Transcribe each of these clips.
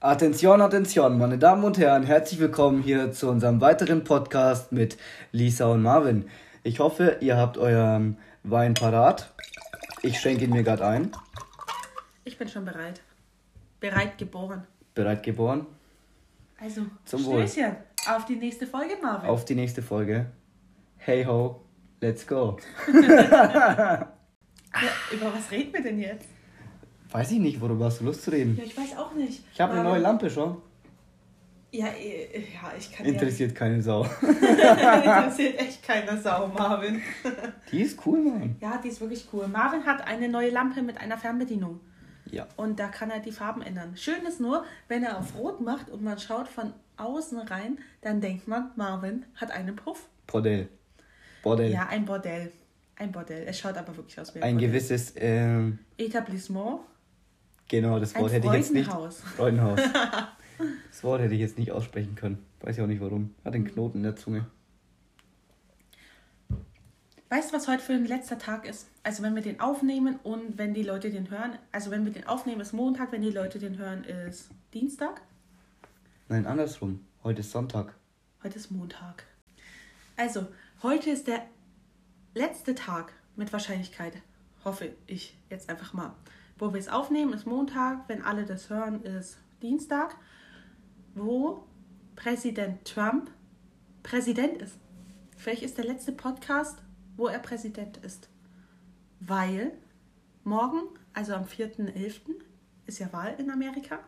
Attention, Attention, meine Damen und Herren, herzlich willkommen hier zu unserem weiteren Podcast mit Lisa und Marvin. Ich hoffe, ihr habt euren Wein parat. Ich schenke ihn mir gerade ein. Ich bin schon bereit. Bereit geboren. Bereit geboren? Also, Zum Wohl. Stößchen. Auf die nächste Folge, Marvin. Auf die nächste Folge. Hey ho, let's go. Ja, über was reden wir denn jetzt? Weiß ich nicht, worüber hast du Lust zu reden? Ja, ich weiß auch nicht. Ich habe eine neue Lampe schon. Ja, eh, ja, ich kann Interessiert keine Sau. ja. Interessiert echt keine Sau, Marvin. Die ist cool, Mann. Ja, die ist wirklich cool. Marvin hat eine neue Lampe mit einer Fernbedienung. Ja. Und da kann er die Farben ändern. Schön ist nur, wenn er auf Rot macht und man schaut von außen rein, dann denkt man, Marvin hat einen Puff. Bordell. Bordell. Ja, ein Bordell. Ein Bordell. Es schaut aber wirklich aus wie Ein Bordell. gewisses, ähm, Etablissement. Genau, das Ein Wort hätte ich jetzt nicht. Freudenhaus. Das Wort hätte ich jetzt nicht aussprechen können. Weiß ich auch nicht warum. Hat den Knoten in der Zunge. Weißt du, was heute für ein letzter Tag ist? Also wenn wir den aufnehmen und wenn die Leute den hören. Also wenn wir den aufnehmen, ist Montag, wenn die Leute den hören, ist Dienstag. Nein, andersrum. Heute ist Sonntag. Heute ist Montag. Also, heute ist der letzte Tag mit Wahrscheinlichkeit, hoffe ich jetzt einfach mal. Wo wir es aufnehmen, ist Montag, wenn alle das hören, ist Dienstag, wo Präsident Trump Präsident ist. Vielleicht ist der letzte Podcast, wo er Präsident ist. Weil morgen, also am 4.11., ist ja Wahl in Amerika.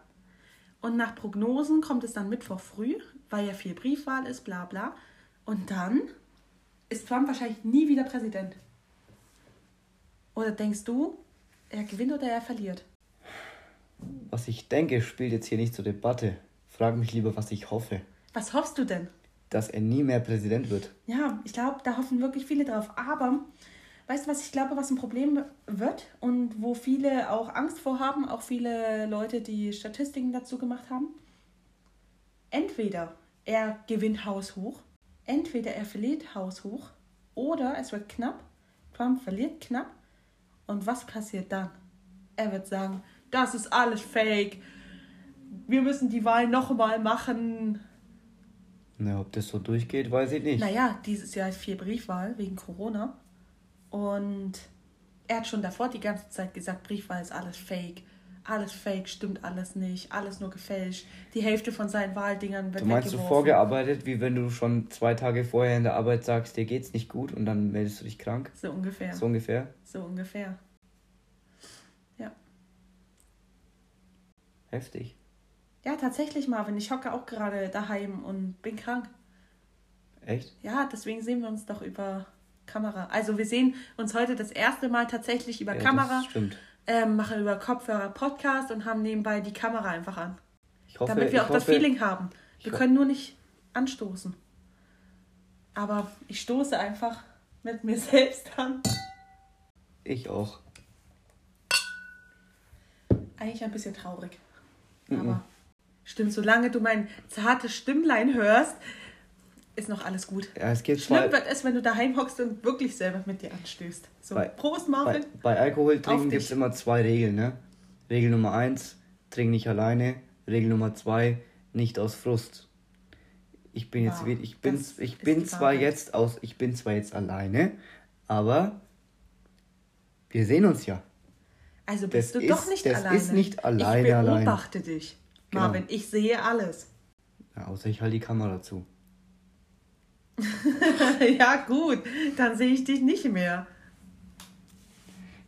Und nach Prognosen kommt es dann Mittwoch früh, weil ja viel Briefwahl ist, bla bla. Und dann ist Trump wahrscheinlich nie wieder Präsident. Oder denkst du, er gewinnt oder er verliert? Was ich denke, spielt jetzt hier nicht zur Debatte. Frag mich lieber, was ich hoffe. Was hoffst du denn? Dass er nie mehr Präsident wird. Ja, ich glaube, da hoffen wirklich viele drauf. Aber weißt du, was ich glaube, was ein Problem wird und wo viele auch Angst vor haben, auch viele Leute, die Statistiken dazu gemacht haben? Entweder er gewinnt haushoch, entweder er verliert haushoch oder es wird knapp, Trump verliert knapp und was passiert dann? Er wird sagen, das ist alles fake, wir müssen die Wahl nochmal machen, Na, ob das so durchgeht, weiß ich nicht. naja, dieses Jahr ist viel Briefwahl wegen Corona. Und er hat schon davor die ganze Zeit gesagt, Briefwahl ist alles fake. Alles fake, stimmt alles nicht, alles nur gefälscht. Die Hälfte von seinen Wahldingern wird Du meinst so vorgearbeitet, wie wenn du schon zwei Tage vorher in der Arbeit sagst, dir geht's nicht gut und dann meldest du dich krank? So ungefähr. So So, ungefähr? ungefähr. Ja. Heftig. Ja, tatsächlich, Marvin. Ich hocke auch gerade daheim und bin krank. Echt? Ja, deswegen sehen wir uns doch über Kamera. Also wir sehen uns heute das erste Mal tatsächlich über Ja, Kamera. Das stimmt. Ähm, machen über Kopfhörer Podcast und haben nebenbei die Kamera einfach an. Ich hoffe, damit wir auch das hoffe, Feeling haben. Wir können nur nicht anstoßen. Aber ich stoße einfach mit mir selbst an. Ich auch. Eigentlich ein bisschen traurig. Mhm. Aber stimmt, solange du mein zartes Stimmlein hörst, ist noch alles gut. Ja, es geht Schlimm wird es, wenn du daheim hockst und wirklich selber mit dir anstößt. So, Bei- Prost, Bei, Marvin. bei Alkohol Auf trinken dich. gibt es immer zwei Regeln, ne? Regel Nummer eins, trink nicht alleine. Regel Nummer zwei, nicht aus Frust. Ich bin jetzt Wow, wieder, ich bin, das ich bin zwar Wahrheit. jetzt aus, ich bin zwar jetzt alleine, aber wir sehen uns ja. Also bist das du doch ist- nicht das alleine. ist nicht alleine, Ich allein. beobachte dich. Genau. Marvin, ich sehe alles. ja. Außer ich halte die Kamera zu. ja, gut, dann sehe ich dich nicht mehr.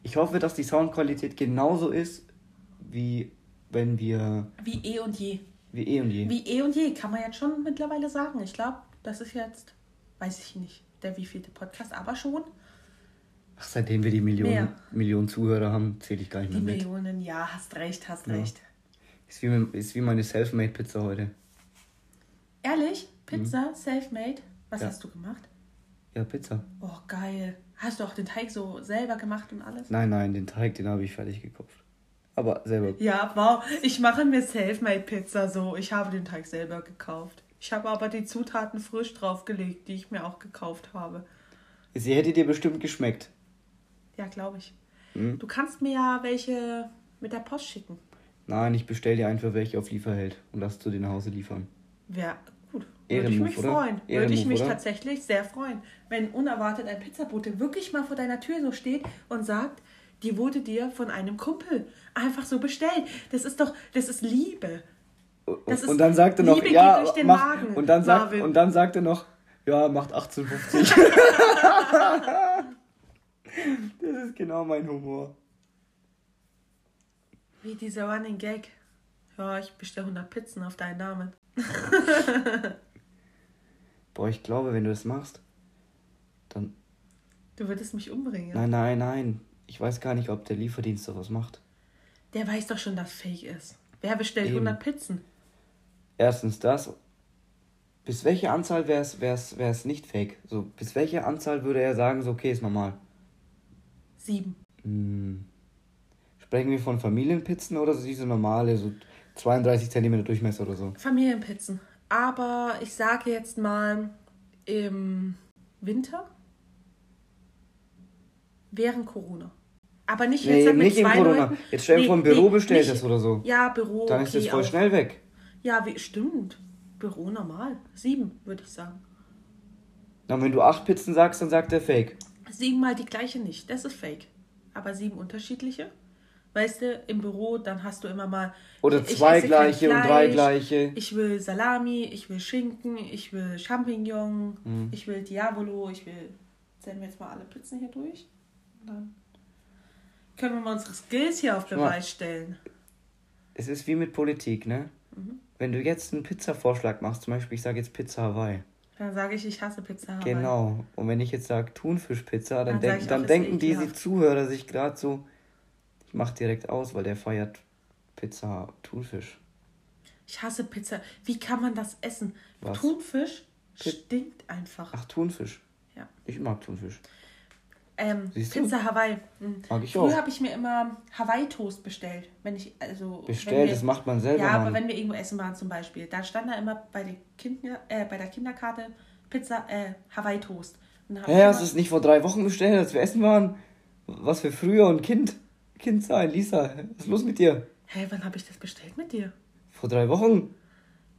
Ich hoffe, dass die Soundqualität genauso ist, wie wenn wir, Wie eh und je. wie eh und je. Wie eh und je, kann man jetzt schon mittlerweile sagen. Ich glaube, das ist jetzt, weiß ich nicht, der wievielte Podcast, aber schon. Ach, seitdem wir die Millionen, Mehr. Millionen Zuhörer haben, zähle ich gar nicht Die mehr mit. Millionen, ja, hast recht, hast Ja. recht. Ist wie, ist wie meine Selfmade-Pizza heute. Ehrlich? Pizza, self-made? Was. Ja. hast du gemacht? Ja, Pizza. Oh, geil. Hast du auch den Teig so selber gemacht und alles? Nein, nein, den Teig, den habe ich fertig gekauft. Aber selber. Ja, wow. Ich mache mir self-made Pizza so. Ich habe den Teig selber gekauft. Ich habe aber die Zutaten frisch draufgelegt, die ich mir auch gekauft habe. Sie hätte dir bestimmt geschmeckt. Ja, glaube ich. Hm? Du kannst mir ja welche mit der Post schicken. Nein, ich bestell dir einfach welche auf Lieferheld und lass zu dir nach Hause liefern. Wäre. Würde ich Ehrenmove, mich oder? freuen. Würde ich Ehrenmove, mich oder? tatsächlich sehr freuen, wenn unerwartet ein Pizzabote wirklich mal vor deiner Tür so steht und sagt, die wurde dir von einem Kumpel einfach so bestellt. Das ist doch, das ist Liebe. Das ist und dann sagt er noch, Liebe ja, geht durch den mach, Magen, und dann sagt Marvin. und dann sagt er noch, ja, macht 1850. das ist genau mein Humor. Wie dieser Running Gag. Ja, ich bestelle 100 Pizzen auf deinen Namen. Boah, ich glaube, wenn du das machst, dann Du würdest mich umbringen. nein, nein, nein. Ich weiß gar nicht, ob der Lieferdienst sowas macht. Der weiß doch schon, dass Fake ist. Wer bestellt Eben. 100 Pizzen? Erstens das. Bis welche Anzahl wäre es wär's, wär's nicht fake? So, bis welche Anzahl würde er sagen, so okay, ist normal? Sieben. Hm. Sprechen wir von Familienpizzen oder so diese normale, so 32 cm Durchmesser oder so? Familienpizzen. Aber ich sage jetzt mal im Winter während Corona. Aber nicht Nee, jetzt mit nicht in zwei Corona. Leuten. Jetzt stell dir vor, ein Büro bestellt das oder so. Ja, Büro. Dann ist okay, das voll auch. schnell weg. Ja, wie, stimmt. Büro normal. Sieben, würde ich sagen. Dann, wenn du acht Pizzen sagst, dann sagt er fake. Siebenmal die gleiche nicht. Das ist fake. Aber sieben unterschiedliche. Weißt du, im Büro, dann hast du immer mal. Oder zwei gleiche und drei gleiche. Ich will Salami, ich will Schinken, ich will Champignon, Mhm. ich will Diavolo, ich will. Zählen wir jetzt mal alle Pizzen hier durch. Und dann können wir mal unsere Skills hier auf. Beweis stellen. Es ist wie mit Politik, ne? Mhm. Wenn du jetzt einen Pizzavorschlag machst, zum Beispiel, ich sage jetzt Pizza Hawaii. Dann sage ich, ich hasse Pizza. Hawaii. Genau. Und wenn ich jetzt sage Thunfischpizza, dann, Dann denk, dann denken die. Zuhörer sich gerade so, ich mach direkt aus, weil der feiert Pizza Thunfisch. Ich hasse Pizza. Wie kann man das essen? Was? Thunfisch Pi- stinkt einfach. Ach, Thunfisch. Ja. Ich mag Thunfisch. Ähm? Pizza Hawaii. Mhm. Mag ich Früher habe ich mir immer Hawaii-Toast bestellt. Wenn ich, also. Bestellt, wir, das macht man selber. Ja, aber Mann. wenn wir irgendwo essen waren zum Beispiel, da stand da immer bei, den Kinder, äh, bei der Kinderkarte Pizza, äh, Hawaii-Toast. Hä, hast du es nicht vor drei Wochen bestellt, als wir essen waren? Was für früher und Kind? Kind sein, Lisa. Was ist los mit dir? Hä, wann habe ich das bestellt mit dir? Vor drei Wochen?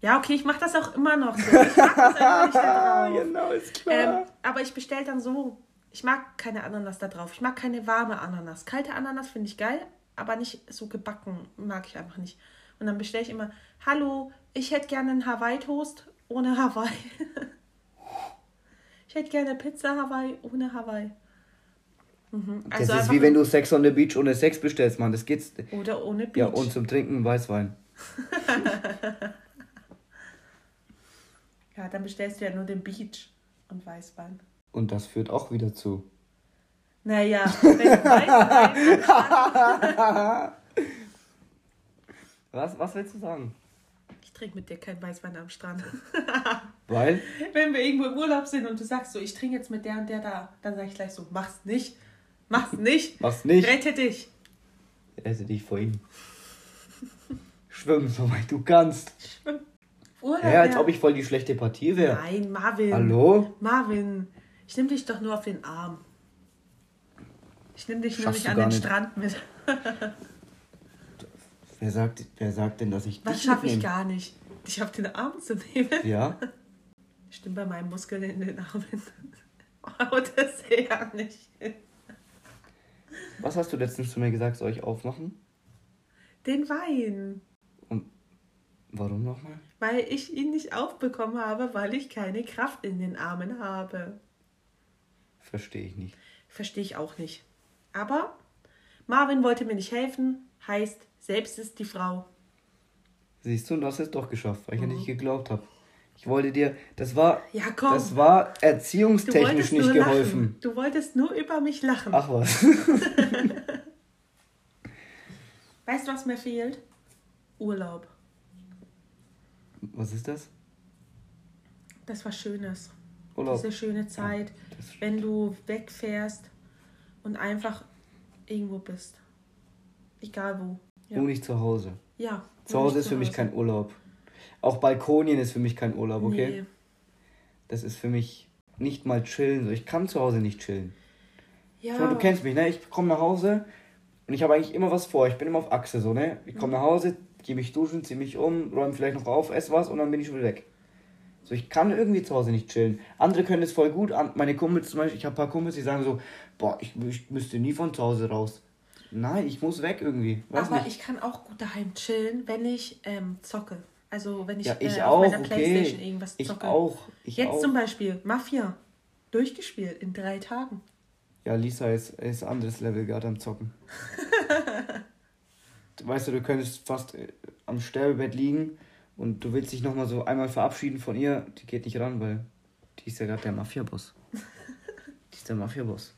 Ja, okay, ich mache das auch immer noch so. Ich mag das einfach nicht da drauf. genau, ist Ähm, aber ich bestelle dann so. Ich mag keine Ananas da drauf. Ich mag keine warme Ananas. Kalte Ananas finde ich geil, aber nicht so gebacken. Mag ich einfach nicht. Und dann bestelle ich immer, hallo, ich hätte gerne einen Hawaii-Toast ohne Hawaii. ich hätte gerne Pizza Hawaii ohne Hawaii. Mhm. das Also ist einfach wie wenn du Sex on the Beach ohne Sex bestellst, Mann. Das geht's. Oder ohne Beach. Ja, und zum Trinken Weißwein. Ja, dann bestellst du ja nur den Beach und Weißwein. Und das führt auch wieder zu. Naja, wenn Weißwein Was, was willst du sagen? Ich trinke mit dir kein Weißwein am Strand. Weil? Wenn wir irgendwo im Urlaub sind und du sagst so, ich trinke jetzt mit der und der da, dann sage ich gleich so, mach's nicht. Mach's nicht. Mach's nicht. Rette dich. Rette dich vor ihm. Schwimmen, soweit du kannst. Urlaub, Ja, als ob ich voll die schlechte Partie wäre. Nein, Marvin. Hallo? Marvin, ich nehme dich doch nur auf den Arm. Ich nehme dich nur Schaffst nicht an den nicht. Strand mit. Wer sagt, wer sagt denn, dass ich Was schaffe ich gar nicht, dich auf den Arm zu nehmen. Ja? Stimmt bei meinen Muskeln in den Armen. Oh, das ja nicht. Was hast du letztens zu mir gesagt, soll ich aufmachen? Den Wein. Warum nochmal? Weil ich ihn nicht aufbekommen habe, weil ich keine Kraft in den Armen habe. Verstehe ich nicht. Verstehe ich auch nicht. Aber Marvin wollte mir nicht helfen, heißt, selbst ist die Frau. Siehst du, und du hast es doch geschafft, weil ich Mhm. an dich geglaubt habe. Ich wollte dir, das war, Ja, komm. das war erziehungstechnisch nicht geholfen. lachen. Du wolltest nur über mich lachen. Ach was. Weißt du, was mir fehlt? Urlaub. Was ist das? Das war Schönes. Urlaub. Diese schöne Zeit, stimmt. wenn du wegfährst und einfach irgendwo bist. Egal wo. Ja. Nur nicht zu Hause. ja Zu Hause ist für mich kein Urlaub. Auch Balkonien ist für mich kein Urlaub, okay? Nee. Das ist für mich nicht mal chillen. So, ich kann zu Hause nicht chillen. Ja. Mal, du kennst mich, ne? Ich komme nach Hause Und ich habe eigentlich immer was vor. Ich bin immer auf Achse so, ne? Ich komme nach Hause, gehe mich duschen, ziehe mich um, räume vielleicht noch auf, esse was und dann bin ich schon wieder weg. So, ich kann irgendwie zu Hause nicht chillen. Andere können es voll gut. Meine Kumpels zum Beispiel, ich habe ein paar Kumpels, die sagen so, boah, ich, ich müsste nie von zu Hause raus. Nein, ich muss weg irgendwie. Weiß Aber nicht. ich kann auch gut daheim chillen, wenn ich ähm, zocke. Also wenn ich, ja, ich äh, auch, auf meiner okay. Playstation irgendwas Ich zocke. auch. Ich Jetzt auch. zum Beispiel Mafia. Durchgespielt in drei Tagen. Ja, Lisa ist, ist anderes Level gerade am Zocken. weißt du, du könntest fast äh, am Sterbebett liegen und du willst dich nochmal so einmal verabschieden von ihr. Die geht nicht ran, weil die ist ja gerade der Mafia-Boss. die ist der Mafia-Boss.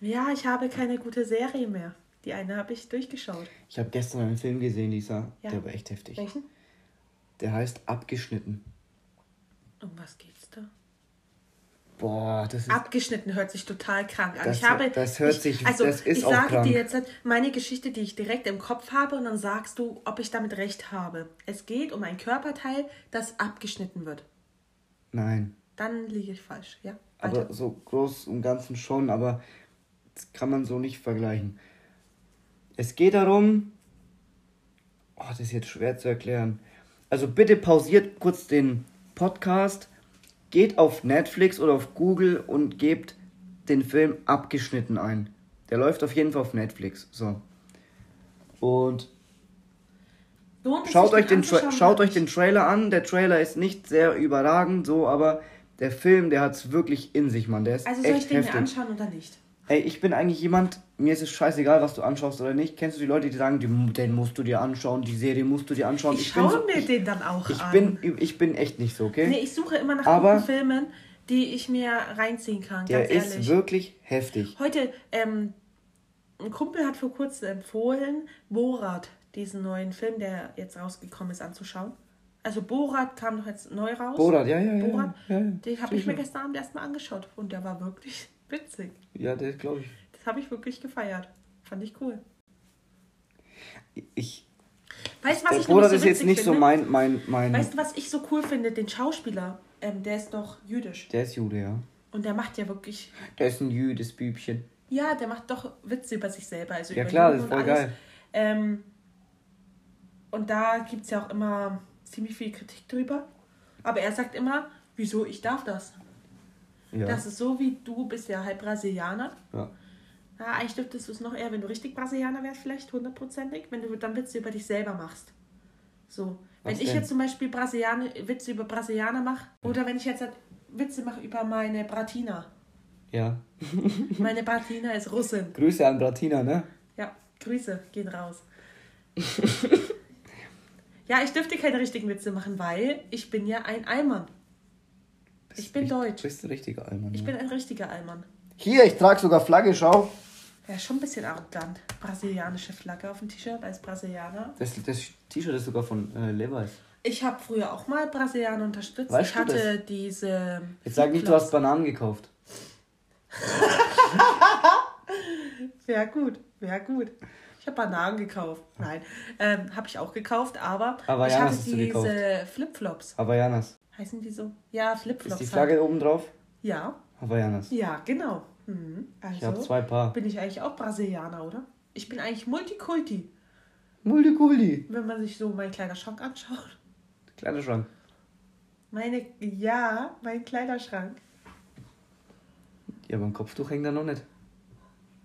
Ja, ich habe keine gute Serie mehr. Die eine habe ich durchgeschaut. Ich habe gestern einen Film gesehen, Lisa. Ja. Der war echt heftig. Welchen? Der heißt Abgeschnitten. Um was geht's da? Boah, das ist. Abgeschnitten hört sich total krank an. Das- ich habe, das hört ich, sich- Also, das ist ich auch sage krank. dir jetzt meine Geschichte, die ich direkt im Kopf habe, und dann sagst du, ob ich damit recht habe. Es geht um ein Körperteil, das abgeschnitten wird. Nein. Dann liege ich falsch, ja? Aber Weiter. so groß im Ganzen schon, aber das kann man so nicht vergleichen. Es geht darum. Oh, das ist jetzt schwer zu erklären. Also bitte pausiert kurz den Podcast, geht auf Netflix oder auf Google und gebt den Film abgeschnitten ein. Der läuft auf jeden Fall auf Netflix. So. Und schaut euch den, Tra schaut euch den? Trailer an. Der Trailer ist nicht sehr überragend, so, aber der Film, der hat es wirklich in sich, Mann. Der ist Also soll ich echt den mir heftig. anschauen oder nicht? Ey, ich bin eigentlich jemand, mir ist es scheißegal, was du anschaust oder nicht. Kennst du die Leute, die sagen, die, den musst du dir anschauen, die Serie musst du dir anschauen? Ich, bin schaue so, mir ich, den dann auch ich an. bin, ich bin echt nicht so, okay? nee, ich suche immer nach Aber- guten Filmen, die ich mir reinziehen kann, der ganz ist ehrlich. wirklich heftig. Heute, ähm, ein Kumpel hat vor kurzem empfohlen, Borat, diesen neuen Film, der jetzt rausgekommen ist, anzuschauen. Also Borat kam doch jetzt neu raus. Borat, ja, ja, ja. Borat, ja, ja, den habe ich mir gestern Abend erstmal angeschaut und der war wirklich witzig. Ja, der glaube ich. Das habe ich wirklich gefeiert. Fand ich cool. ich Weißt du, was ich Borat nämlich ist so jetzt nicht so finde? mein, mein, mein. Weißt du, was ich so cool finde? Den Schauspieler, ähm, der ist doch jüdisch. der ist Jude, ja. Und der macht ja wirklich, Der ist ein jüdes Bübchen. ja, der macht doch Witze über sich selber. Also Ja über klar, Juden das ist und voll geil. Ähm, und da gibt es ja auch immer ziemlich viel Kritik drüber. Aber er sagt immer, wieso ich darf das. Ja. Das ist so wie du bist ja halb Brasilianer. ja. Ja, eigentlich dürftest du es noch eher, wenn du richtig Brasilianer wärst, vielleicht hundertprozentig, wenn du dann Witze über dich selber machst. So. Wenn Was ich denn? jetzt zum Beispiel Brasilianer, Witze über Brasilianer mache, oder wenn ich jetzt halt Witze mache über meine Bratina. Ja. Meine Bratina ist Russin. Grüße an Bratina, ne? Ja, Grüße gehen raus. ja, ich dürfte keine richtigen Witze machen, weil ich bin ja ein Allmann. Ich bin Bist- deutsch. Bist du richtiger Allmann. Ich ja. bin ein richtiger Allmann. Hier, ich trage sogar Flagge, schau. Ja, schon ein bisschen arrogant. Brasilianische Flagge auf dem T-Shirt als Brasilianer. Das, das T-Shirt ist sogar von äh, Levi's. Ich habe früher auch mal Brasilianer unterstützt. Weißt ich du hatte diese. Jetzt sag nicht, du hast Bananen gekauft. Wäre gut, wäre gut. Ich habe Bananen gekauft. Nein, ähm, habe ich auch gekauft, aber Aber ich hatte hast du gekauft. diese Flipflops. Havaianas. Heißen die so? Ja, Ist Flipflops. die halt. Flagge oben drauf? Ja, Havaianas. ja, genau. Mhm. Ich habe Also zwei Paar. bin ich eigentlich auch Brasilianer, oder? Ich bin eigentlich Multikulti, Multikulti. wenn man sich so meinen Kleiderschrank anschaut. Kleiderschrank. Meine, ja, mein Kleiderschrank. Ja, beim Kopftuch hängt er noch nicht.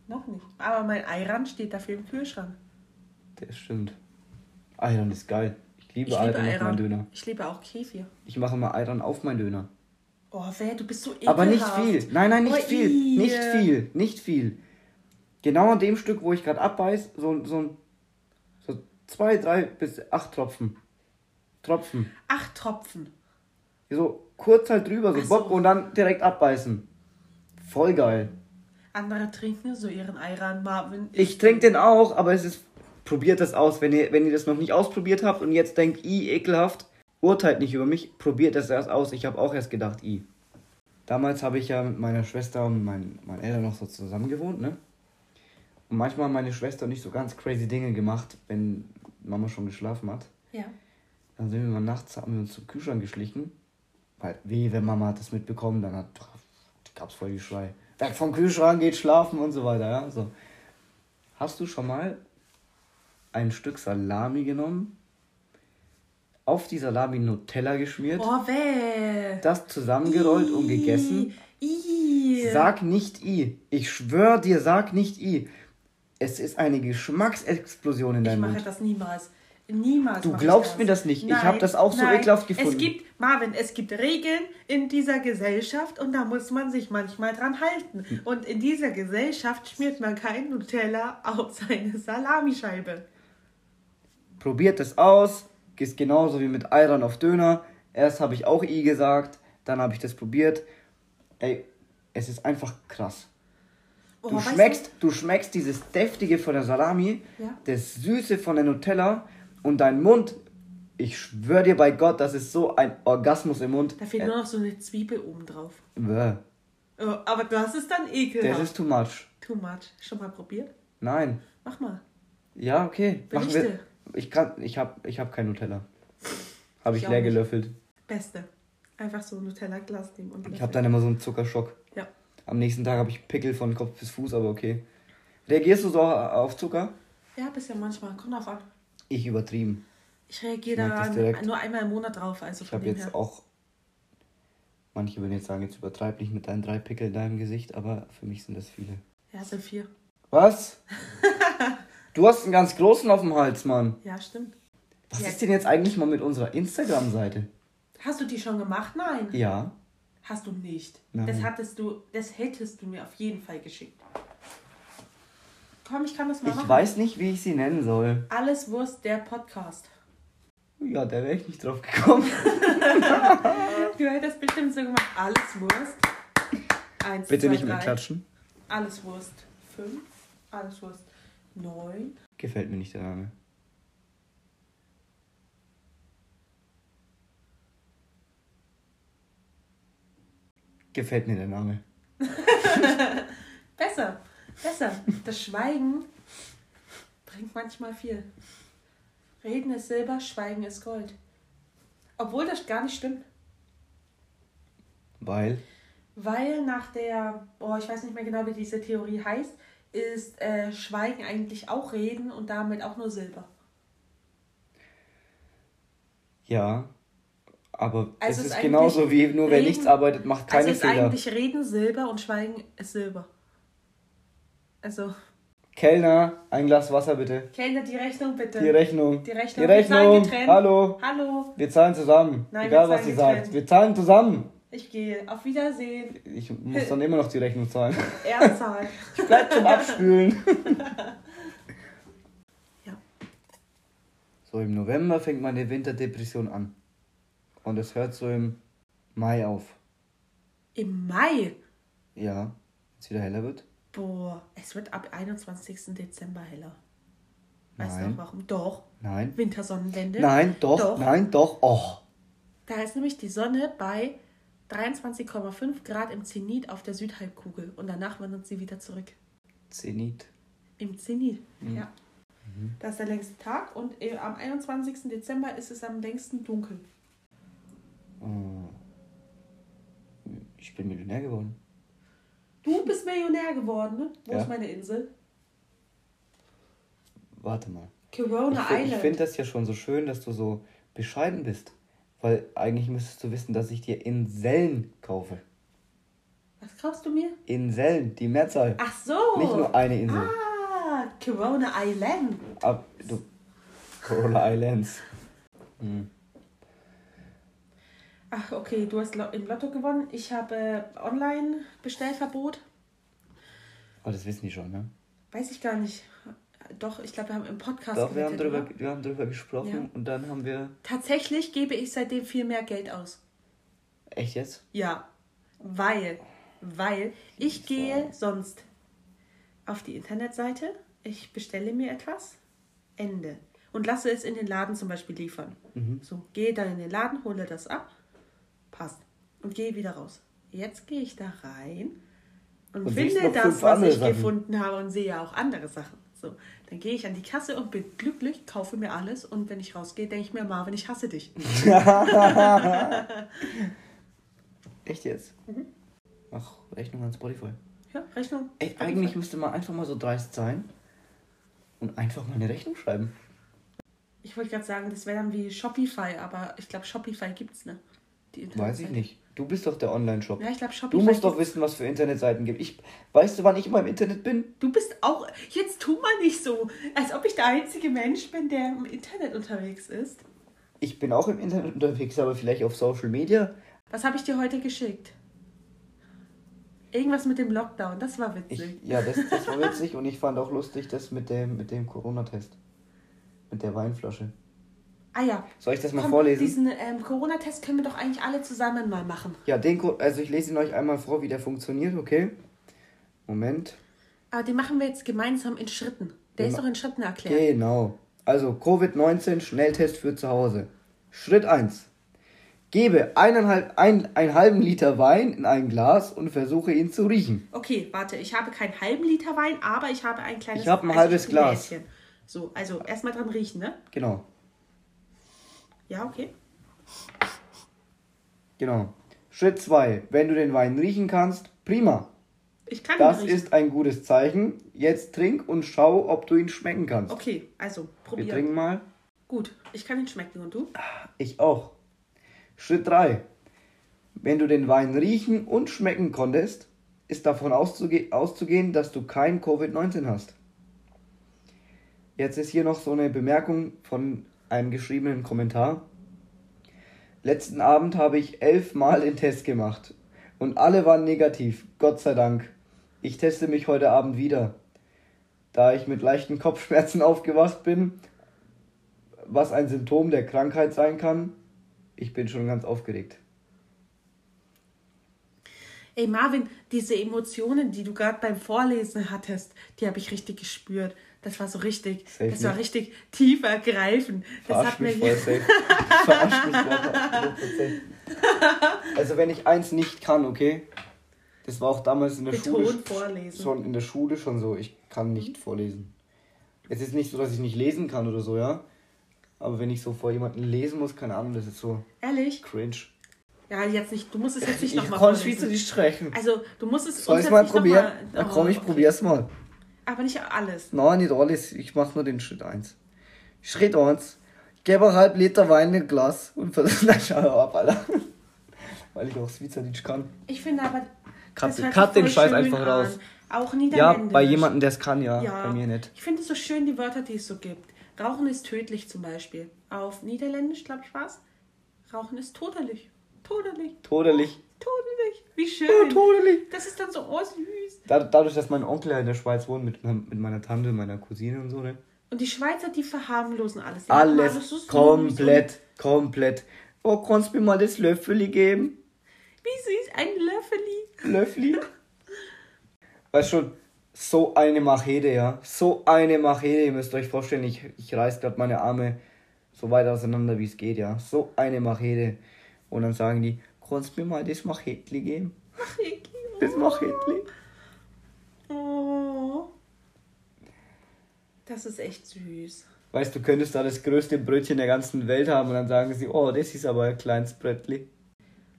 Noch nicht. Aber mein Eiran steht dafür im Kühlschrank. Das stimmt. Ayran ist geil. Ich liebe Ich liebe Ayran auf meinen. Döner. Ich liebe auch Kefir. Ich mache mal Ayran auf meinen Döner. Oh, wer, du bist so ekelhaft. Aber nicht viel. Nein, nein, nicht Oh, viel. ih. Nicht viel. Nicht viel. Genau an dem Stück, wo ich gerade abbeiß, so, so, ein- so zwei, drei bis acht Tropfen. Tropfen. Acht Tropfen. So kurz halt drüber, so so. Bock und dann direkt abbeißen. Voll geil. Andere trinken so ihren Ayran, Marvin. Ich trinke den auch, aber es ist. Probiert das aus, wenn ihr, wenn ihr das noch nicht ausprobiert habt und jetzt denkt, i, ekelhaft, urteilt nicht über mich, probiert das erst aus. Ich habe auch erst gedacht, i. Damals habe ich ja mit meiner Schwester und meinen, meinen Eltern noch so zusammen gewohnt, ne? Und manchmal haben meine Schwester nicht so ganz crazy Dinge gemacht, wenn Mama schon geschlafen hat. Ja. Dann sind wir mal nachts, haben wir uns zum Kühlschrank geschlichen. Weil, weh, wenn Mama hat das mitbekommen, dann hat, gab's voll Geschrei. Weg vom Kühlschrank, geht schlafen und so weiter, ja, so. Hast du schon mal ein Stück Salami genommen, auf die Salami Nutella geschmiert, Oh, weh. das zusammengerollt und gegessen? I. Sag nicht i. Ich schwör dir, sag nicht i. Es ist eine Geschmacksexplosion in Ich deinem mache Mund. das niemals. Niemals. Du glaubst ich das. mir das nicht. Ich Nein, hab das auch so nein. ekelhaft gefunden. Es gibt, Marvin, es gibt Regeln in dieser Gesellschaft und da muss man sich manchmal dran halten. Hm. Und in dieser Gesellschaft schmiert man kein Nutella auf seine Salamischeibe. Probiert es aus. Ist genauso wie mit Ayran auf Döner. Erst habe ich auch i gesagt, dann habe ich das probiert. Ey, es ist einfach krass. Oh, Du schmeckst, du schmeckst dieses deftige von der Salami, Ja. das süße von der Nutella und dein Mund. Ich schwör dir bei Gott, das ist so ein Orgasmus im Mund. Da fehlt nur noch so eine Zwiebel oben drauf. Bäh, Oh, aber das ist dann ekelhaft. Das ist too much. Too much. Schon mal probiert? Nein. Mach mal. Ja, okay. Machen wir. Ich kann, ich hab, ich hab kein Nutella. Habe ich Ich leer gelöffelt. Beste. Einfach so ein Nutella-Glas nehmen und Ich habe dann immer so einen Zuckerschock. Ja. Am nächsten Tag habe ich Pickel von Kopf bis Fuß, aber okay. Reagierst du so auf Zucker? Ja, bisher manchmal. Kommt drauf an. Ich übertrieben. Ich reagiere da nur einmal im Monat drauf. Also Ich habe jetzt her. auch. Manche würden jetzt sagen, jetzt übertreib nicht mit deinen drei Pickeln in deinem Gesicht, aber für mich sind das viele. Ja, sind vier. Was? du hast einen ganz großen auf dem Hals, Mann. Ja, stimmt. Was Ja. ist denn jetzt eigentlich mal mit unserer Instagram-Seite? Hast du die schon gemacht? Nein. Ja. Hast du nicht. Nein. Das hattest du, das hättest du mir auf jeden Fall geschickt. Komm, ich kann das mal Ich machen. weiß nicht, wie ich sie nennen soll. Alles Wurst, der Podcast. Ja, da wäre ich nicht drauf gekommen. Du hättest bestimmt so gemacht. Alles Wurst. Eins, Bitte zwei, nicht mehr drei. klatschen. Alles Wurst. Fünf. Alles Wurst. Neun. Gefällt mir nicht der Name. Gefällt mir der Name. Besser. Besser. Das Schweigen bringt manchmal viel. Reden ist Silber, Schweigen ist Gold. Obwohl das gar nicht stimmt. Weil. Weil nach der, oh, ich weiß nicht mehr genau, wie diese Theorie heißt, ist äh, Schweigen eigentlich auch Reden und damit auch nur Silber. Ja. Aber Also es ist ist genauso wie nur wer Reden- nichts arbeitet, macht keine also ist Fehler. eigentlich Reden Silber und Schweigen ist Silber. Also, Kellner, ein Glas Wasser bitte. Kellner, die Rechnung bitte. Die Rechnung. Die Rechnung. Die Wir zahlen Rechnung. getrennt. Hallo. Hallo, Wir zahlen zusammen. Nein, Egal wir was sie zahlen sagt. Wir zahlen zusammen. Ich gehe. Auf Wiedersehen. Ich muss dann immer noch die Rechnung zahlen. Er zahlt. Ich bleib zum Abspülen. Ja. So, im November fängt meine Winterdepression an. Und es hört so im Mai auf. Im Mai. Ja, wenn es wieder heller wird. Boah, es wird ab 21. Dezember heller. Weißt du noch warum? Doch. Nein. Wintersonnenwende. Nein, doch, Doch. nein, doch. Oh. Da ist nämlich die Sonne bei 23,5 Grad im Zenit auf der Südhalbkugel und danach wandert sie wieder zurück. Zenit. Im Zenit, Mhm. ja. Das ist der längste Tag und äh, am 21. Dezember ist es am längsten dunkel. Oh. Ich bin Millionär geworden. Du bist Millionär geworden, ne? Wo Ja. ist meine Insel? Warte mal. Corona Ich, fi- ich Island. finde das ja schon so schön, dass du so bescheiden bist. Weil eigentlich müsstest du wissen, dass ich dir Inseln kaufe. Was kaufst du mir? Inseln, die Mehrzahl. Ach so. Nicht nur eine Insel. Ah, Corona Island. Ab, du. Corona Islands. Hm. Ach, okay, du hast im Lotto gewonnen. Ich habe Online-Bestellverbot. Aber das wissen die schon, ne? Weiß ich gar nicht. Doch, ich glaube, wir haben im Podcast Doch, wir haben, oder? wir haben drüber gesprochen Ja. und dann haben wir. Tatsächlich gebe ich seitdem viel mehr Geld aus. Echt jetzt? Ja, weil, weil ich gehe sonst auf die Internetseite, ich bestelle mir etwas, Ende. Und lasse es in den Laden zum Beispiel liefern. Mhm. So, gehe dann in den Laden, hole das ab, passt. Und gehe wieder raus. Jetzt gehe ich da rein und, Und finde das, was ich Sachen. gefunden habe und sehe auch andere Sachen. So, dann gehe ich an die Kasse und bin glücklich, kaufe mir alles und wenn ich rausgehe, denke ich mir, Marvin, ich hasse dich. Echt jetzt? Mhm. Ach, Rechnung an Spotify. Ja, Rechnung. Ey, eigentlich müsste man einfach mal so dreist sein und einfach mal eine Rechnung schreiben. Ich wollte gerade sagen, das wäre dann wie Shopify, aber ich glaube, Shopify gibt's ne? Die Weiß ich nicht. Du bist doch der Online-Shop. Ja, ich glaube, Du Shopify. musst doch wissen, was für Internetseiten gibt. Ich, weißt du, wann ich immer im Internet bin? Du bist auch. Jetzt tu mal nicht so, als ob ich der einzige Mensch bin, der im Internet unterwegs ist. Ich bin auch im Internet unterwegs, aber vielleicht auf Social Media. Was habe ich dir heute geschickt? Irgendwas mit dem Lockdown, das war Ich, witzig. ja, das, das war witzig und ich fand auch lustig, das mit dem, mit dem Corona-Test. Mit der Weinflasche. Ah ja. Soll ich das mal Komm, vorlesen? Diesen ähm, Corona-Test können wir doch eigentlich alle zusammen mal machen. Ja, den, also ich lese ihn euch einmal vor, wie der funktioniert, okay? Moment. Aber den machen wir jetzt gemeinsam in Schritten. Der Wir ist doch in Schritten erklärt. Genau. Also Covid-19 Schnelltest für zu Hause. Schritt 1. Gebe eineinhalb, ein, einen halben Liter Wein in ein Glas und versuche ihn zu riechen. Okay, warte, ich habe keinen halben Liter Wein, aber ich habe ein kleines Ich habe ein also halbes Glas. So, also erstmal dran riechen, ne? Genau. Ja, okay. Genau. Schritt 2. Wenn du den Wein riechen kannst, prima. Ich kann Das ihn riechen. ist ein gutes Zeichen. Jetzt trink und schau, ob du ihn schmecken kannst. Okay, also Wir probieren. trinken mal. Gut, ich kann ihn schmecken und du? Ich auch. Schritt 3. Wenn du den Wein riechen und schmecken konntest, ist davon auszuge auszugehen, dass du kein Covid-19 hast. Jetzt ist hier noch so eine Bemerkung von einem geschriebenen Kommentar. Letzten Abend habe ich elfmal den Test gemacht und alle waren negativ, Gott sei Dank. Ich teste mich heute Abend wieder. Da ich mit leichten Kopfschmerzen aufgewacht bin, was ein Symptom der Krankheit sein kann, ich bin schon ganz aufgeregt. Ey Marvin, diese Emotionen, die du gerade beim Vorlesen hattest, die habe ich richtig gespürt. Das war so richtig, Safe das war nicht. richtig tief ergreifend. Das hat mir mich voll safe. Verarsch mich voll 100%. Also wenn ich eins nicht kann, okay? Das war auch damals in der Schule. betont vorlesen. Schon in der Schule schon so, ich kann nicht vorlesen. Es ist nicht so, dass ich nicht lesen kann oder so, ja? Aber wenn ich so vor jemandem lesen muss, keine Ahnung, das ist so Ehrlich? cringe. Ja, jetzt nicht. Du musst es jetzt nicht Ich nochmal kann vorlesen. Schweizer nicht sprechen. Also, du musst es Soll ich mal probieren? Noch Na mal, komm, ich okay. probier's mal. Aber nicht alles. Nein, nicht alles. Ich mach nur den Schritt 1. Schritt 1. Gebe einen halb Liter Wein in ein Glas und versuche. Schau ab, Alter. Weil ich auch Schweizerdeutsch kann. Ich finde aber. Cut, cut den Scheiß einfach an. raus. Auch Ja, Niederländisch. bei jemandem, der es kann, ja. Ja, Bei mir nicht. Ich finde es so schön, die Wörter, die es so gibt. Rauchen ist tödlich zum Beispiel. Auf Niederländisch, glaube ich, war's. Rauchen ist todelig. Todelig. Todelig. Todelig. Wie schön. Oh, todelig. Das ist dann so oh, süß. Da, dadurch, dass mein Onkel in der Schweiz wohnt, mit, mit meiner Tante, meiner Cousine und so, ne? Und die Schweizer, die verharmlosen alles. Die machen Alles so süß komplett, komplett. Oh, kannst du mir mal das Löffeli geben? Wie süß, ein Löffeli. Löffli. Weißt schon, so eine Machete, ja. So eine Machete, ihr müsst euch vorstellen, ich, ich reiß gerade meine Arme so weit auseinander, wie es geht, ja. So eine Machete. Und dann sagen die, kannst du mir mal das Machetli geben? Das Machetli. Oh. Das ist echt süß. Weißt du, könntest da das größte Brötchen der ganzen Welt haben und dann sagen sie, oh, das ist aber ein kleines Brötli.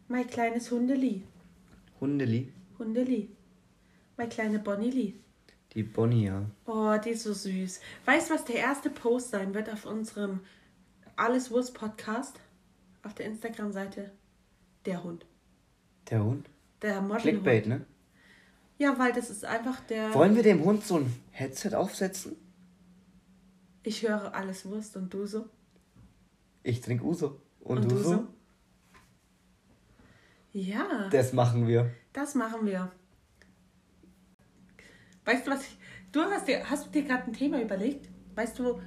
Mein kleines Hundeli. Hundeli. Hundeli. Mein kleine Bonnili. Die Bonnie, ja. Oh, die ist so süß. Weißt du, was der erste Post sein wird auf unserem Alles Wurst Podcast? Auf der Instagram-Seite? Der Hund. Der Hund. Der Modelhund. Clickbait, ne? Ja, weil das ist einfach der. Wollen wir dem Hund so ein Headset aufsetzen? Ich höre alles Wurst und du so. Ich trinke Uso. Und, du, so? Ja, Das machen wir. das machen wir. Weißt du, was ich. Du hast dir, hast du dir gerade ein Thema überlegt? Weißt du,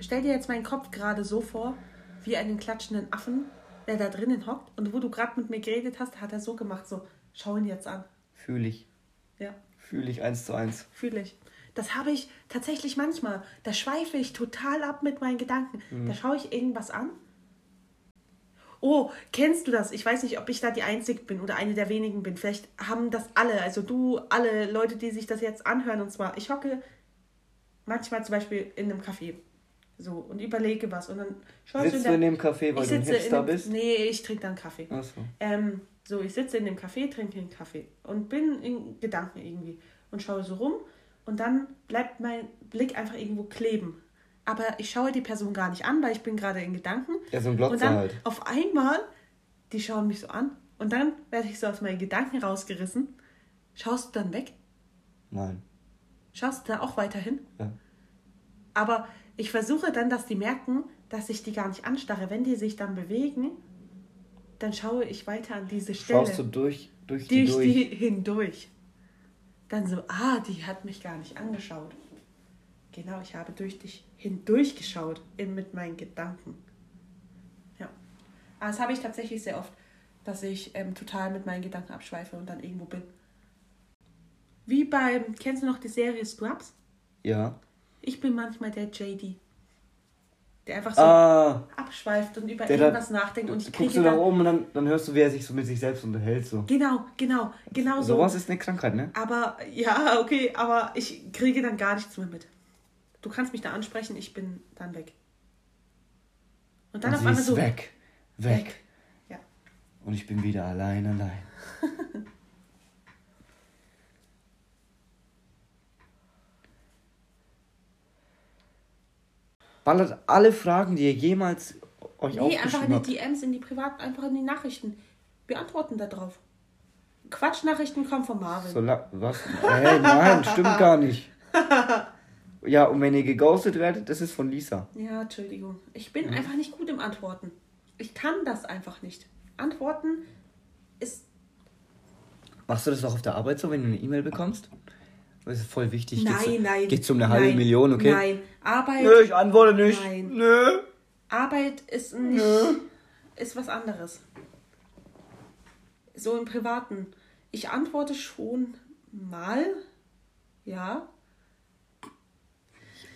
stell dir jetzt meinen Kopf gerade so vor, wie einen klatschenden Affen, der da drinnen hockt. Und wo du gerade mit mir geredet hast, hat er so gemacht, so, schau ihn jetzt an. Fühle ich. Ja, Fühle ich eins zu eins. fühle ich. Das habe ich tatsächlich manchmal. Da schweife ich total ab mit meinen Gedanken. Da schaue ich irgendwas an. Oh, kennst du das? Ich weiß nicht, ob ich da die Einzige bin oder eine der wenigen bin. Vielleicht haben das alle, also du, alle Leute, die sich das jetzt anhören. Und zwar, ich hocke manchmal zum Beispiel in einem Café. So, und überlege was. Und dann schaue ich Sitzt du in dem Café, weil ich du ein in Hipster bist? Nee, ich trinke dann Kaffee. Achso. Ähm, so, ich sitze in dem Café, trinke einen Kaffee und bin in Gedanken irgendwie und schaue so rum und dann bleibt mein Blick einfach irgendwo kleben. Aber ich schaue die Person gar nicht an, weil ich bin gerade in Gedanken. Ja, so ein Glotzer Und dann halt. auf einmal, die schauen mich so an und dann werde ich so aus meinen Gedanken rausgerissen. Schaust du dann weg? Nein. Schaust du da auch weiterhin? Ja. Aber ich versuche dann, dass die merken, dass ich die gar nicht anstarre. Wenn die sich dann bewegen, dann schaue ich weiter an diese Stelle. Schaust du durch, durch die durch durch. die hindurch. Dann so, ah, die hat mich gar nicht angeschaut. Genau, ich habe durch dich hindurch geschaut in, mit meinen Gedanken. Ja. Aber das habe ich tatsächlich sehr oft, dass ich ähm, total mit meinen Gedanken abschweife und dann irgendwo bin. Wie beim, kennst du noch die Serie Scrubs? Ja. Ich bin manchmal der JD. Der einfach so Ah, abschweift und über der da- irgendwas nachdenkt und ich guckst kriege du nach oben und dann, dann hörst du, wie er sich so mit sich selbst unterhält. So. Genau, genau, genau so. Sowas ist eine Krankheit, ne? Aber ja, okay, aber ich kriege dann gar nichts mehr mit. Du kannst mich da ansprechen, ich bin dann weg. Und dann und auf einmal ist so weg, weg. weg. Ja. Und ich bin wieder allein, allein. Ballert alle Fragen, die ihr jemals euch Nee, einfach in aufgeschrieben die habt. DMs, in die Privat, einfach in die Nachrichten. Wir antworten da drauf. Quatschnachrichten kommen von Marvin. So was? Hey, nein, stimmt gar nicht. Ja, und wenn ihr geghostet werdet, das ist von Lisa. Ja, Entschuldigung. Ich bin einfach nicht gut im Antworten. Ich kann das einfach nicht. Antworten ist. Machst du das auch auf der Arbeit so, wenn du eine E-Mail bekommst? Das ist voll wichtig. Geht's Nein, um, nein. Geht's um eine halbe nein, Million, okay? Nein. Arbeit. Nö, ich antworte nicht. Nein. Nö. Arbeit ist nicht. ist was anderes. So im Privaten. Ich antworte schon mal. Ja.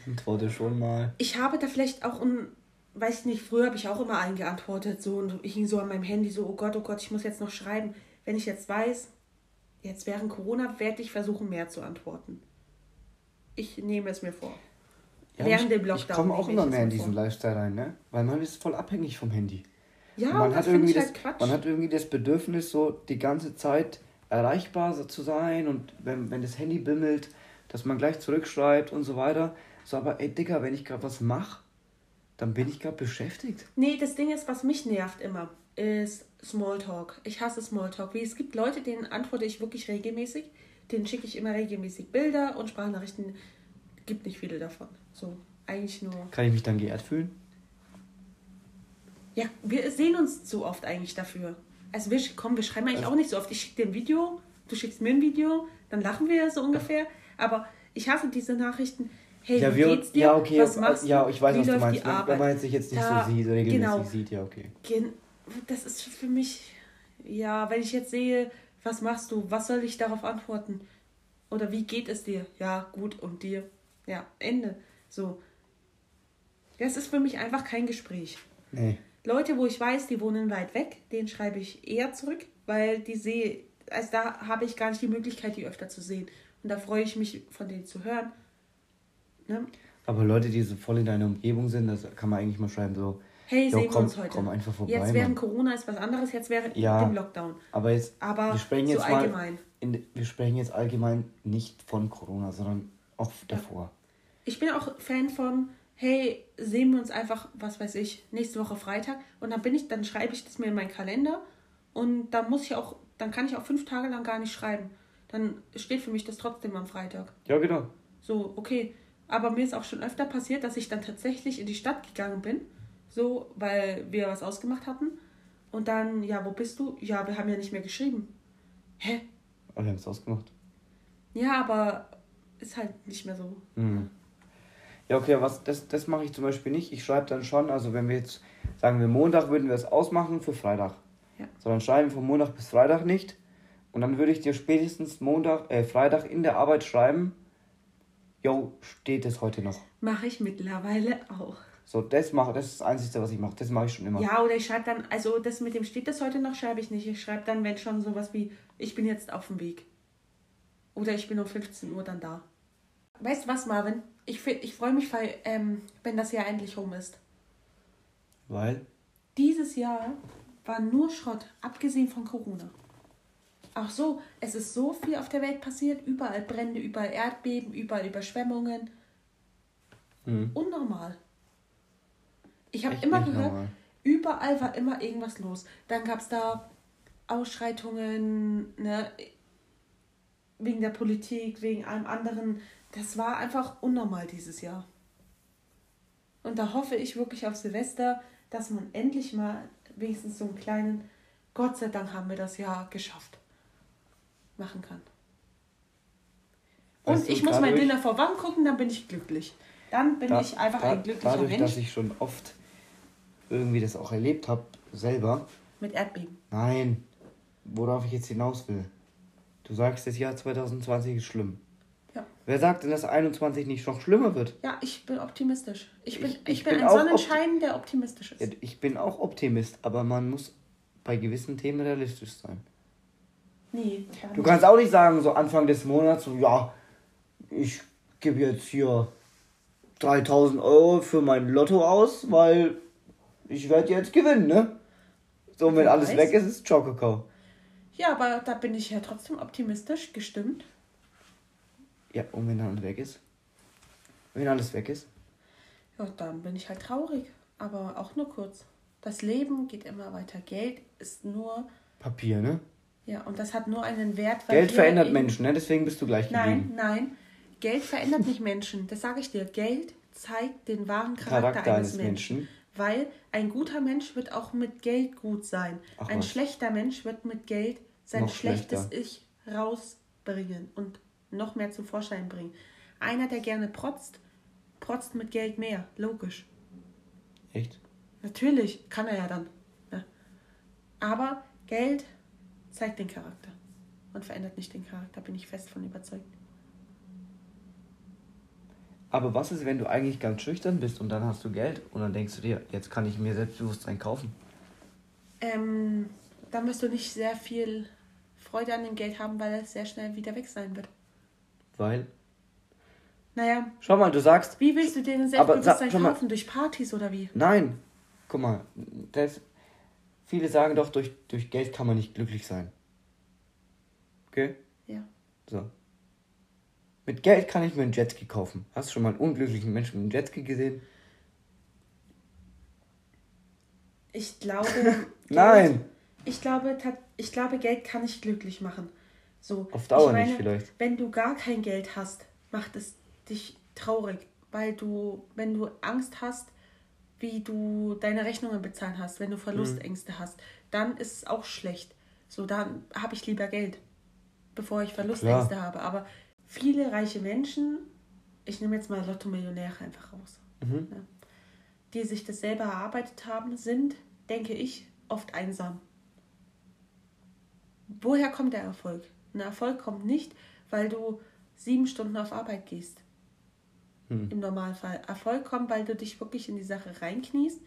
Antworte schon mal. Ich habe da vielleicht auch ein. Weiß ich nicht, früher habe ich auch immer eingeantwortet. So und ich hing so an meinem Handy so, oh Gott, oh Gott, ich muss jetzt noch schreiben. Wenn ich jetzt weiß, jetzt während Corona werde ich versuchen, mehr zu antworten. Ich nehme es mir vor. Ja, Während ich, dem Ich Lockdown komme auch ich immer mehr in diesen vor. Lifestyle rein, ne? Weil man ist voll abhängig vom Handy. Ja, Und man, das hat irgendwie ich das, halt Quatsch. man hat irgendwie das Bedürfnis, so die ganze Zeit erreichbar zu sein und wenn, wenn das Handy bimmelt, dass man gleich zurückschreibt und so weiter. So, aber ey, Dicker, wenn ich gerade was mache, dann bin ich gerade beschäftigt. Nee, das Ding ist, was mich nervt immer, ist Smalltalk. Ich hasse Smalltalk. Wie es gibt Leute, denen antworte ich wirklich regelmäßig. Denen schicke ich immer regelmäßig Bilder und Sprachnachrichten. Gibt nicht viele davon. So, eigentlich nur. Kann ich mich dann geehrt fühlen? Ja, wir sehen uns so oft eigentlich dafür. Also wir, sch- komm, wir schreiben eigentlich auch nicht so oft. Ich schicke dir ein Video, du schickst mir ein Video, dann lachen wir so ungefähr. Aber ich hasse diese Nachrichten. Hey, ja, wie wir, geht's dir? ja, okay, was machst ja, du? ich weiß, wie was du meinst. Wenn, wenn man sich jetzt nicht Da- so sieht, regelmäßig genau. sieht, ja, okay. Gen- Das ist für mich, ja, wenn ich jetzt sehe, was machst du, was soll ich darauf antworten? Oder wie geht es dir? Ja, gut, und dir? Ja, Ende. So. Das ist für mich einfach kein Gespräch. Nee. Leute, wo ich weiß, die wohnen weit weg, denen schreibe ich eher zurück, weil die sehe, also da habe ich gar nicht die Möglichkeit, die öfter zu sehen. Und da freue ich mich, von denen zu hören. Ne? Aber Leute, die so voll in deiner Umgebung sind, das kann man eigentlich mal schreiben, so. Hey, Jo, sehen komm, wir uns heute. komm einfach vorbei, jetzt während Mann. Corona ist was anderes, jetzt während Ja. dem Lockdown. Aber jetzt, Aber wir sprechen so jetzt mal, allgemein. In, wir sprechen jetzt allgemein nicht von Corona, sondern auch davor. Ich bin auch Fan von, hey, sehen wir uns einfach, was weiß ich, nächste Woche Freitag. Und dann bin ich, dann schreibe ich das mir in meinen Kalender. Und dann muss ich auch, dann kann ich auch fünf Tage lang gar nicht schreiben. Dann steht für mich das trotzdem am Freitag. Ja, genau. So, okay. Aber mir ist auch schon öfter passiert, dass ich dann tatsächlich in die Stadt gegangen bin. So, weil wir was ausgemacht hatten. Und dann, ja, wo bist du? Ja, wir haben ja nicht mehr geschrieben. Hä? Aber wir haben es ausgemacht. Ja, aber ist halt nicht mehr so. Mhm. Ja, okay, was, das, das mache ich zum Beispiel nicht. Ich schreibe dann schon, also wenn wir jetzt, sagen wir Montag, würden wir es ausmachen für Freitag. Ja. So, dann schreiben wir von Montag bis Freitag nicht. Und dann würde ich dir spätestens Montag, äh, Freitag in der Arbeit schreiben, jo, steht es heute noch. Mache ich mittlerweile auch. So, das mache, das ist das Einzige, was ich mache. Das mache ich schon immer. Ja, oder ich schreibe dann, also das mit dem steht das heute noch, schreibe ich nicht. Ich schreibe dann, wenn schon sowas wie, ich bin jetzt auf dem Weg. Oder ich bin um 15 Uhr dann da. Weißt du was, Marvin? Ich, ich freue mich, weil, ähm, wenn das Jahr endlich rum ist. Weil, Dieses Jahr war nur Schrott, abgesehen von Corona. Auch so, es ist so viel auf der Welt passiert. Überall Brände, überall Erdbeben, überall Überschwemmungen. Hm. Unnormal. Ich habe immer gehört, normal. überall war immer irgendwas los. Dann gab es da Ausschreitungen, ne, wegen der Politik, wegen allem anderen. Das war einfach unnormal dieses Jahr. Und da hoffe ich wirklich auf Silvester, dass man endlich mal wenigstens so einen kleinen, Gott sei Dank haben wir das Jahr geschafft, machen kann. Und Weißt du, ich muss mein dadurch- Dinner vor Wand gucken, dann bin ich glücklich. Dann bin Da- ich einfach da- ein glücklicher Dadurch, Mensch dass ich schon oft irgendwie das auch erlebt habe, selber. mit Erdbeben. Nein, worauf ich jetzt hinaus will. Du sagst, das Jahr 2020 ist schlimm. Ja. Wer sagt denn, dass 21 nicht noch schlimmer wird? Ja, ich bin optimistisch. Ich bin, ich, Ich- ich bin, bin ein Sonnenschein, der optimistisch ist. Ich bin auch Optimist, aber man muss bei gewissen Themen realistisch sein. Nee, Du nicht. kannst auch nicht sagen, so Anfang des Monats, so, ja, ich gebe jetzt hier 3000 Euro für mein Lotto aus, weil ich werde jetzt gewinnen, ne? So, und wenn Wer alles weiß. weg ist, ist Chocokau. Ja, aber da bin ich ja trotzdem optimistisch gestimmt. Ja, und wenn dann alles weg ist? Wenn alles weg ist? Ja, dann bin ich halt traurig. Aber auch nur kurz. Das Leben geht immer weiter. Geld ist nur, Papier, ne? ja, und das hat nur einen Wert. weil Geld verändert Menschen, ne? Deswegen bist du gleich Nein, geblieben. nein. Geld verändert nicht Menschen. Das sage ich dir. Geld zeigt den wahren Charakter, Charakter eines eines Menschen. Menschen. Weil ein guter Mensch wird auch mit Geld gut sein. Ach ein was. schlechter Mensch wird mit Geld sein Noch schlechtes schlechter. Ich rausbringen und noch mehr zum Vorschein bringen. Einer, der gerne protzt, protzt mit Geld mehr. Logisch. Echt? Natürlich, kann er ja dann. Ne? Aber Geld zeigt den Charakter und verändert nicht den Charakter, bin ich fest von überzeugt. Aber was ist, wenn du eigentlich ganz schüchtern bist und dann hast du Geld und dann denkst du dir, jetzt kann ich mir Selbstbewusstsein kaufen? Ähm, dann wirst du nicht sehr viel Freude an dem Geld haben, weil es sehr schnell wieder weg sein wird. Weil, Naja, schau mal, du sagst, wie willst du dir Aber sag- Selbstbewusstsein mal. kaufen? Durch Partys oder wie? nein, guck mal, das, viele sagen doch, durch, durch Geld kann man nicht glücklich sein. Okay? Ja. So. Mit Geld kann ich mir einen Jetski kaufen. Hast du schon mal einen unglücklichen Menschen mit einem Jetski gesehen? Ich glaube. Nein! Geld, ich glaube, ich glaube, Geld kann nicht glücklich machen. So, Auf Dauer meine, nicht vielleicht. Wenn du gar kein Geld hast, macht es dich traurig, weil du, wenn du Angst hast, wie du deine Rechnungen bezahlen hast, wenn du Verlustängste Mhm. hast, dann ist es auch schlecht. So, dann habe ich lieber Geld, bevor ich Verlustängste habe. Aber viele reiche Menschen, ich nehme jetzt mal Lotto-Millionäre einfach raus, Mhm. ja, die sich das selber erarbeitet haben, sind, denke ich, oft einsam. Woher kommt der Erfolg? Ein Erfolg kommt nicht, weil du sieben Stunden auf Arbeit gehst. Hm. Im Normalfall. Erfolg kommt, weil du dich wirklich in die Sache reinkniest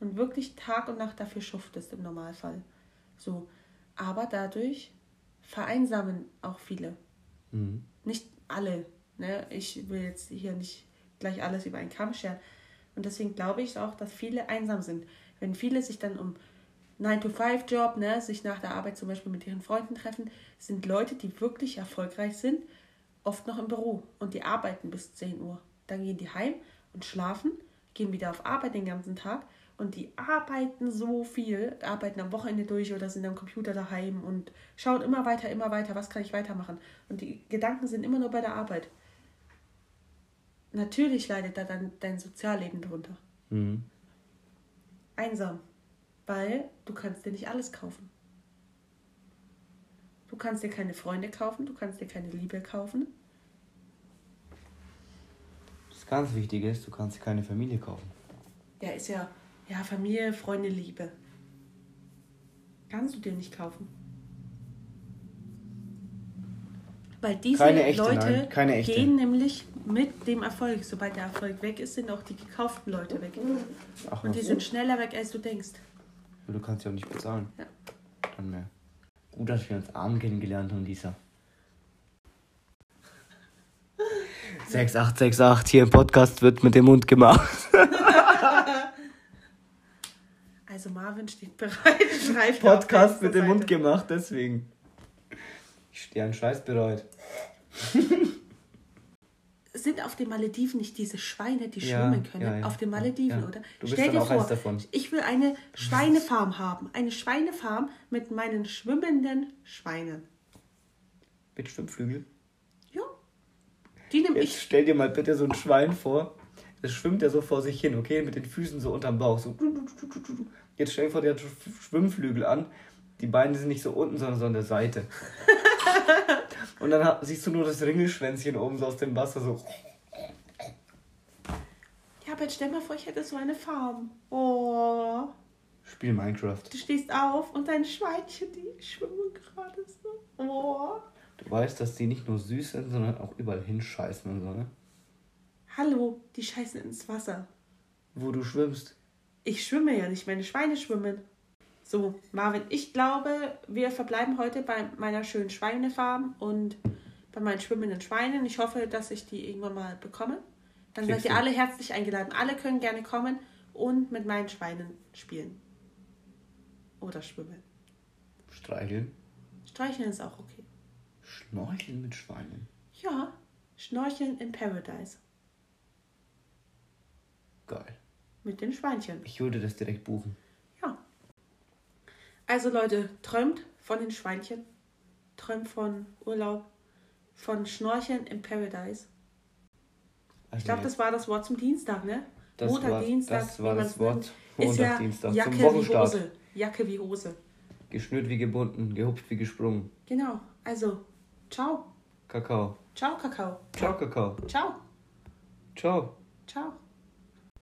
und wirklich Tag und Nacht dafür schuftest im Normalfall. So. Aber dadurch vereinsamen auch viele. Mhm. Nicht alle. Ne? Ich will jetzt hier nicht gleich alles über einen Kamm scheren. Und deswegen glaube ich auch, dass viele einsam sind. Wenn viele sich dann um 9-to-5-Job, ne, sich nach der Arbeit zum Beispiel mit ihren Freunden treffen, sind Leute, die wirklich erfolgreich sind, oft noch im Büro und die arbeiten bis 10 Uhr. Dann gehen die heim und schlafen, gehen wieder auf Arbeit den ganzen Tag und die arbeiten so viel, arbeiten am Wochenende durch oder sind am Computer daheim und schauen immer weiter, immer weiter, was kann ich weitermachen. Und die Gedanken sind immer nur bei der Arbeit. Natürlich leidet da dann dein Sozialleben drunter. Mhm. Einsam, weil du kannst dir nicht alles kaufen. Du kannst dir keine Freunde kaufen, du kannst dir keine Liebe kaufen. Das ganz Wichtige ist, du kannst dir keine Familie kaufen. Ja, ist ja, ja, Familie, Freunde, Liebe. Kannst du dir nicht kaufen. Weil diese echte, Leute gehen nämlich mit dem Erfolg. Sobald der Erfolg weg ist, sind auch die gekauften Leute weg. Ach, Und die sind schneller weg, als du denkst. Du kannst ja auch nicht bezahlen. Ja. Dann mehr. Gut, dass wir uns arm kennengelernt haben, Lisa. 6868 hier im Podcast wird mit dem Mund gemacht. Also Marvin steht bereit. Schreibt Podcast mit dem Mund gemacht, deswegen. Ich stehe einen Scheiß bereit. Sind auf den Malediven nicht diese Schweine, die Ja, schwimmen können? ja, ja. Auf den Malediven, Ja. oder? Du bist Stell dann dir auch vor, eins davon. ich will eine Schweinefarm haben. Eine Schweinefarm mit meinen schwimmenden Schweinen. Mit Schwimmflügel. Ja. Die nehme ich. stell dir mal bitte so ein Schwein vor. Es schwimmt ja so vor sich hin, okay? Mit den Füßen so unterm Bauch. So. Jetzt stell dir vor, der hat Sch- Schwimmflügel an. Die Beine sind nicht so unten, sondern so an der Seite. Und dann siehst du nur das Ringelschwänzchen oben so aus dem Wasser so. Ja, aber jetzt stell mal vor, ich hätte so eine Farm. Oh. Spiel Minecraft. Du stehst auf und deine Schweinchen, die schwimmen gerade so. Oh. Du weißt, dass die nicht nur süß sind, sondern auch überall hinscheißen und so, ne? Hallo, die scheißen ins Wasser. Wo du schwimmst. Ich schwimme ja nicht, meine Schweine schwimmen. So, Marvin, ich glaube, wir verbleiben heute bei meiner schönen Schweinefarm und bei meinen schwimmenden Schweinen. Ich hoffe, dass ich die irgendwann mal bekomme. Dann Kriegst seid ihr du. alle herzlich eingeladen. Alle können gerne kommen und mit meinen Schweinen spielen. Oder schwimmen. Streicheln. Streicheln ist auch okay. Schnorcheln mit Schweinen. Ja, Schnorcheln in Paradise. Geil. Mit den Schweinchen. Ich würde das direkt buchen. Ja. Also Leute, träumt von den Schweinchen. Träumt von Urlaub. Von Schnorcheln in Paradise. Also Ich glaube, das war das Wort zum Dienstag, ne? Das Montag, war- Dienstag. das war wie das Wort. Montag, ja Dienstag, zum Jacke wie Wochenstart. Hose. Jacke wie Hose. Geschnürt wie gebunden, gehupft wie gesprungen. Genau. Also, ciao. Kakao. Ciao, Kakao. Ciao, Kakao. Ciao. Ciao. Ciao.